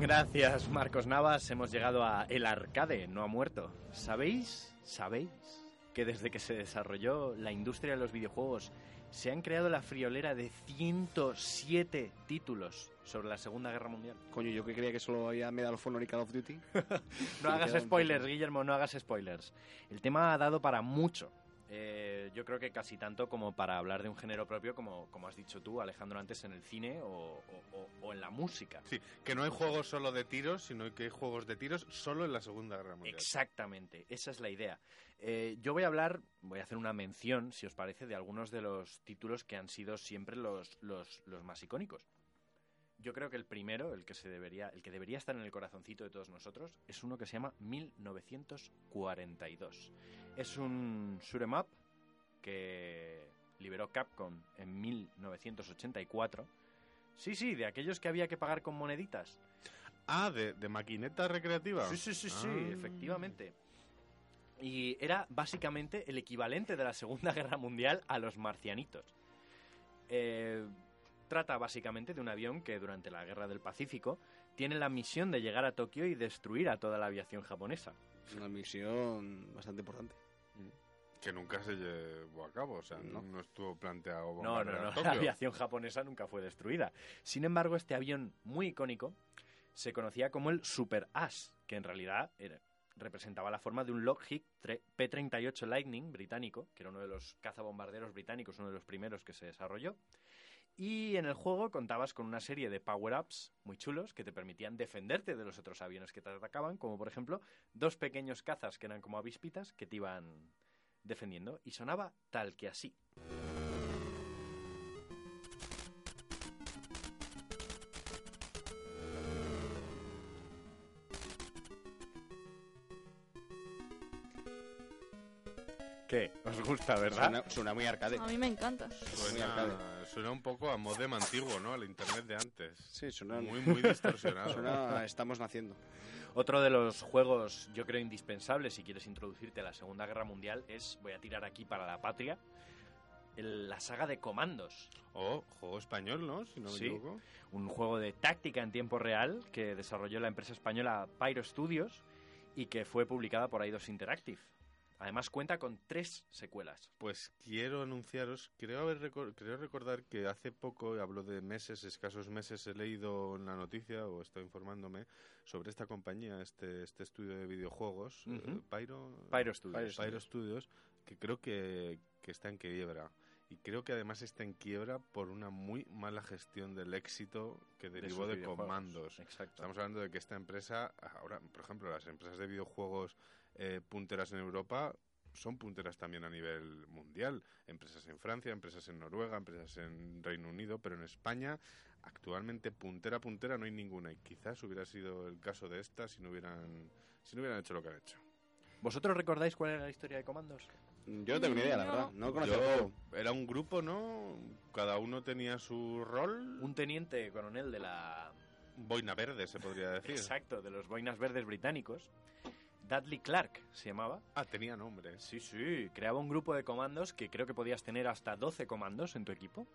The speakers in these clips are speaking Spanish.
Gracias, Marcos Navas. Hemos llegado a El Arcade, no ha muerto. ¿Sabéis? ¿Sabéis? Que desde que se desarrolló la industria de los videojuegos se han creado la friolera de 107 títulos sobre la Segunda Guerra Mundial. Coño, yo que creía que solo había Medal of Honor y Call of Duty. no hagas spoilers, Guillermo, no hagas spoilers. El tema ha dado para mucho. Eh, yo creo que casi tanto como para hablar de un género propio, como, como has dicho tú, Alejandro, antes en el cine o, en la música. Sí, que no hay juegos solo de tiros, sino que hay juegos de tiros solo en la Segunda Guerra Mundial. Exactamente, esa es la idea. Eh, yo voy a hablar, voy a hacer una mención, si os parece, de algunos de los títulos que han sido siempre los, los, los más icónicos yo creo que el primero, el que se debería, el que debería estar en el corazoncito de todos nosotros, es uno que se llama 1942. Es un shoot'em up que liberó Capcom en 1984. Sí, sí, de aquellos que había que pagar con moneditas. Ah, de, de maquineta recreativa. Sí, sí, sí, sí, ah. efectivamente. Y era básicamente el equivalente de la Segunda Guerra Mundial a los marcianitos. Eh, trata básicamente de un avión que durante la Guerra del Pacífico tiene la misión de llegar a Tokio y destruir a toda la aviación japonesa. Una misión bastante importante. Que nunca se llevó a cabo, o sea, no, estuvo planteado. No, no, no, la aviación japonesa nunca fue destruida. Sin embargo, este avión muy icónico se conocía como el Super Ash, que en realidad representaba la forma de un Lockheed P-38 Lightning británico, que era uno de los cazabombarderos británicos, uno de los primeros que se desarrolló, y en el juego contabas con una serie de power-ups muy chulos que te permitían defenderte de los otros aviones que te atacaban, como por ejemplo dos pequeños cazas que eran como avispitas que te iban defendiendo. Y sonaba tal que así. ¿Qué? ¿Os gusta, verdad? Suena, muy arcade. A mí me encanta. Suena, un poco a modem antiguo, ¿no? Al internet de antes. Sí, suena... Muy, muy distorsionado. Suena estamos naciendo. Otro de los juegos, yo creo, indispensables si quieres introducirte a la Segunda Guerra Mundial es, voy a tirar aquí para la patria, la saga de comandos. Oh, juego español, ¿no? Si no me sí, un juego de táctica en tiempo real que desarrolló la empresa española Pyro Studios y que fue publicada por Eidos Interactive. Además cuenta con tres secuelas. Pues quiero anunciaros, creo, haber creo recordar que hace poco, hablo de meses, escasos meses, he leído en la noticia o estoy informándome sobre esta compañía, este, este estudio de videojuegos, eh, Pyro, Pyro, Studios. Pyro Studios, que creo que, que está en quiebra. Y creo que además está en quiebra por una muy mala gestión del éxito que derivó de, comandos. Exacto. Estamos hablando de que esta empresa, ahora, por ejemplo, las empresas de videojuegos eh, punteras en Europa son punteras también a nivel mundial. Empresas en Francia, empresas en Noruega, empresas en Reino Unido, pero en España actualmente puntera puntera no hay ninguna y quizás hubiera sido el caso de esta si no hubieran si no hubieran hecho lo que han hecho. ¿Vosotros recordáis cuál era la historia de Comandos? Yo no tengo ni idea, la verdad. No conozco. Era un grupo, ¿no? Cada uno tenía su rol. Un teniente coronel de la Boina Verde, se podría decir. Exacto, de los boinas verdes británicos Dudley Clark se llamaba. Ah, tenía nombre. Sí, sí. Creaba un grupo de comandos que creo que podías tener hasta 12 comandos en tu equipo,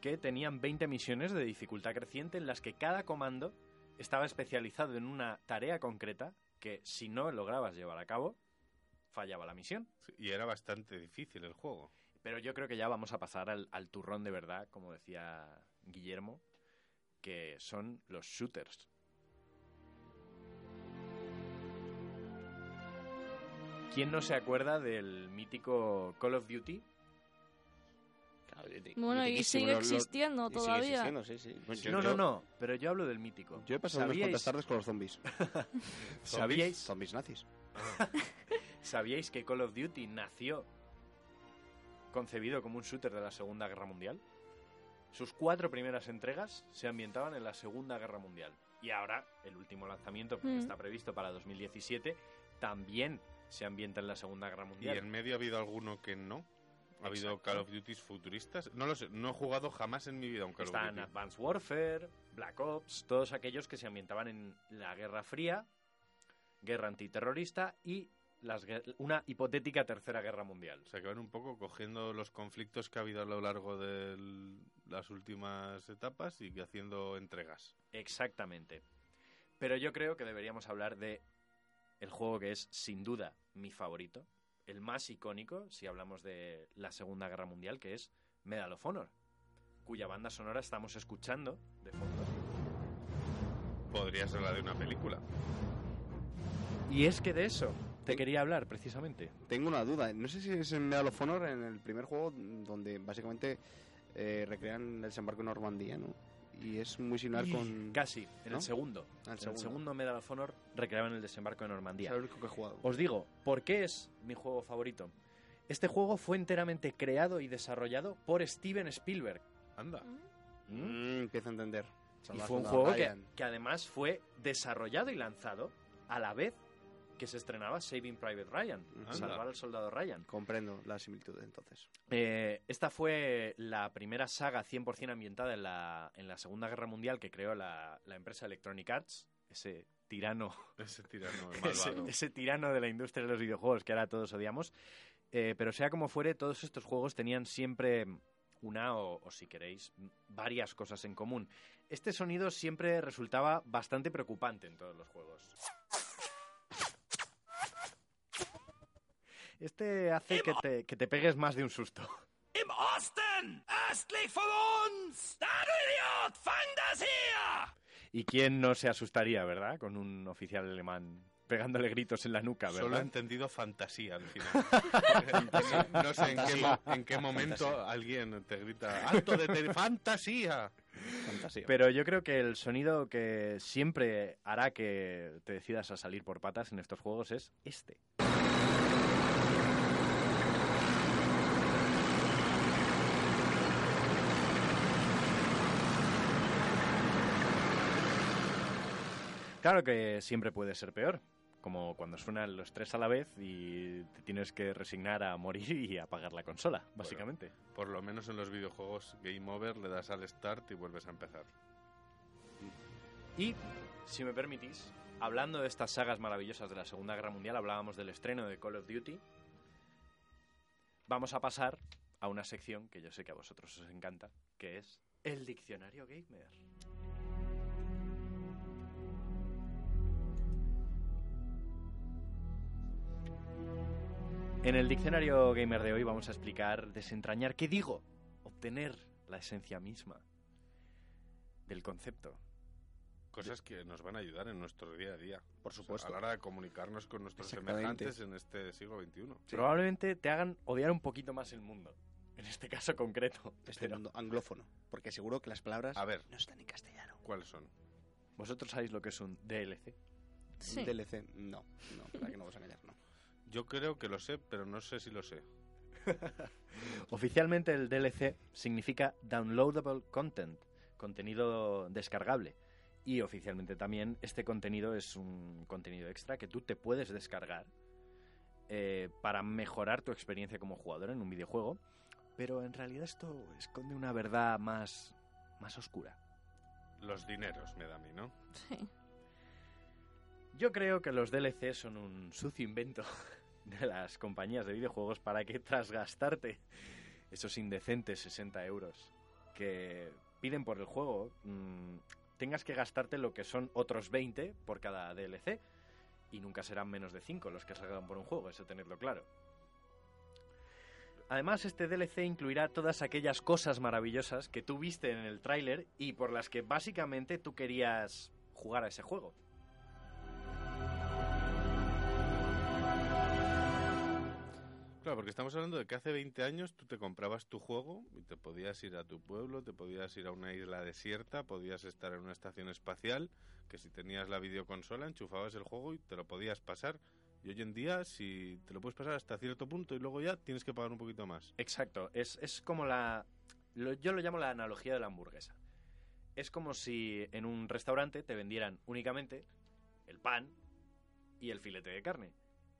que tenían 20 misiones de dificultad creciente en las que cada comando estaba especializado en una tarea concreta que si no lograbas llevar a cabo, fallaba la misión. y era bastante difícil el juego. Pero yo creo que ya vamos a pasar al, al turrón de verdad, como decía Guillermo, que son los shooters. ¿Quién no se acuerda del mítico Call of Duty? Bueno, y sigue existiendo todavía. no, no, no, pero yo hablo del mítico. Yo he pasado unas cuantas tardes con los zombies. ¿Sabíais? Zombies nazis. ¿Sabíais que Call of Duty nació concebido como un shooter de la Segunda Guerra Mundial? Sus cuatro primeras entregas se ambientaban en la Segunda Guerra Mundial. Y ahora, el último lanzamiento, que mm. está previsto para 2017, también se ambienta en la Segunda Guerra Mundial. ¿Y en medio ha habido alguno que no? ¿Ha habido Call of Duty futuristas? No lo sé, no he jugado jamás en mi vida un Call of Duty. Están Advanced Warfare, Black Ops, todos aquellos que se ambientaban en la Guerra Fría, guerra antiterrorista y las, una hipotética tercera guerra mundial. O sea, que van un poco cogiendo los conflictos que ha habido a lo largo de las últimas etapas y haciendo entregas. Exactamente. Pero yo creo que deberíamos hablar de el juego que es sin duda mi favorito, el más icónico si hablamos de la Segunda Guerra Mundial, que es Medal of Honor, cuya banda sonora estamos escuchando de fondo. Podría ser la de una película. Y es que de eso te quería hablar precisamente. Tengo una duda, no sé si es en Medal of Honor en el primer juego donde básicamente eh, recrean el desembarco en Normandía, ¿no? Y es muy similar con... Casi, en el segundo. En el segundo Medal of Honor recreaban el desembarco de Normandía. Es el único que he jugado. Os digo, ¿por qué es mi juego favorito? Este juego fue enteramente creado y desarrollado por Steven Spielberg. Anda. Mm. Mm, empiezo a entender. Y fue un juego que, que además fue desarrollado y lanzado a la vez que se estrenaba Saving Private Ryan, Salvar al Soldado Ryan. Comprendo la similitud entonces. Eh, esta fue la primera saga 100% ambientada en la, en la Segunda Guerra Mundial que creó la, empresa Electronic Arts, ese tirano, ese tirano, ese, tirano de la industria de los videojuegos que ahora todos odiamos. Eh, pero sea como fuere, todos estos juegos tenían siempre una o, o, si queréis varias cosas en común. Este sonido siempre resultaba bastante preocupante en todos los juegos. Este hace que te, que te pegues más de un susto. Im Osten, östlich von uns, idiot, ¿Y quién no se asustaría, verdad? Con un oficial alemán pegándole gritos en la nuca, ¿verdad? Solo he entendido fantasía al final. no, sé en qué, momento alguien te grita ¡Alto de fantasía! fantasía! Pero yo creo que el sonido que siempre hará que te decidas a salir por patas en estos juegos es este. Claro que siempre puede ser peor, como cuando suenan los tres a la vez y te tienes que resignar a morir y apagar la consola, básicamente. por lo menos en los videojuegos Game Over le das al start y vuelves a empezar. Y, si me permitís, hablando de estas sagas maravillosas de la Segunda Guerra Mundial, hablábamos del estreno de Call of Duty. Vamos a pasar a una sección que yo sé que a vosotros os encanta, que es el diccionario gamer. En el diccionario gamer de hoy vamos a explicar, desentrañar, ¿qué digo? Obtener la esencia misma del concepto. Cosas que nos van a ayudar en nuestro día a día. Por supuesto. a la hora de comunicarnos con nuestros semejantes en este siglo XXI. Probablemente te hagan odiar un poquito más el mundo. En este caso concreto. Este mundo anglófono. Porque seguro que las palabras a ver, no están en castellano. ¿Cuáles son? ¿Vosotros sabéis lo que es un DLC? Sí. Un DLC, no. No, para que no vamos a engañar, no. Yo creo que lo sé, pero no sé si lo sé. Oficialmente el DLC significa Downloadable Content, contenido descargable. Y oficialmente también este contenido es un contenido extra que tú te puedes descargar eh, para mejorar tu experiencia como jugador en un videojuego. Pero en realidad esto esconde una verdad más, más oscura. Los dineros, me da a mí, ¿no? Sí. Yo creo que los DLC son un sucio invento de las compañías de videojuegos para que tras gastarte esos indecentes 60 euros que piden por el juego, mm, tengas que gastarte lo que son otros 20 por cada DLC. Y nunca serán menos de 5 los que salgan por un juego, eso tenerlo claro. Además, este DLC incluirá todas aquellas cosas maravillosas que tú viste en el tráiler y por las que básicamente tú querías jugar a ese juego. Porque estamos hablando de que hace 20 años tú te comprabas tu juego y te podías ir a tu pueblo, te podías ir a una isla desierta, podías estar en una estación espacial, que si tenías la videoconsola enchufabas el juego y te lo podías pasar. Y hoy en día, si te lo puedes pasar hasta cierto punto y luego ya tienes que pagar un poquito más. Exacto, es, es como la... yo lo llamo la analogía de la hamburguesa. Es como si en un restaurante te vendieran únicamente el pan y el filete de carne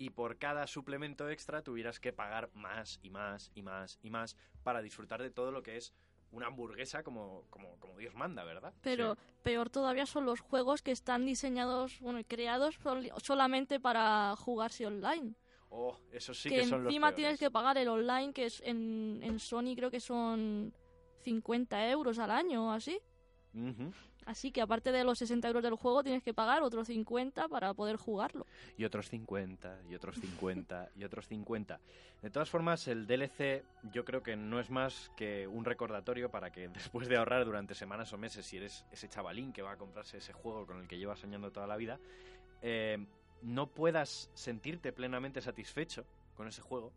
y por cada suplemento extra tuvieras que pagar más y más y más y más para disfrutar de todo lo que es una hamburguesa como, como, como Dios manda, ¿verdad? Pero peor todavía son los juegos que están diseñados, bueno, y creados solamente para jugarse online. Oh, eso sí que, son los encima tienes que pagar el online, que es en, en Sony creo que son 50 euros al año o así. Ujú. Así que aparte de los 60 euros del juego, tienes que pagar otros 50 para poder jugarlo. Y otros 50, y otros 50, y otros 50. De todas formas, el DLC yo creo que no es más que un recordatorio para que después de ahorrar durante semanas o meses, si eres ese chavalín que va a comprarse ese juego con el que llevas soñando toda la vida, eh, no puedas sentirte plenamente satisfecho con ese juego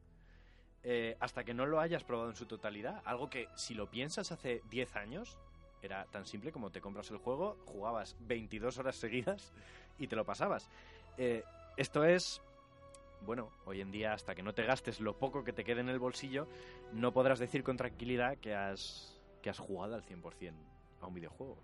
eh, hasta que no lo hayas probado en su totalidad. Algo que, si lo piensas hace 10 años, era tan simple como te compras el juego, jugabas 22 horas seguidas y te lo pasabas. Eh, esto es, bueno, hoy en día hasta que no te gastes lo poco que te quede en el bolsillo, no podrás decir con tranquilidad que has, que has jugado al 100% a un videojuego.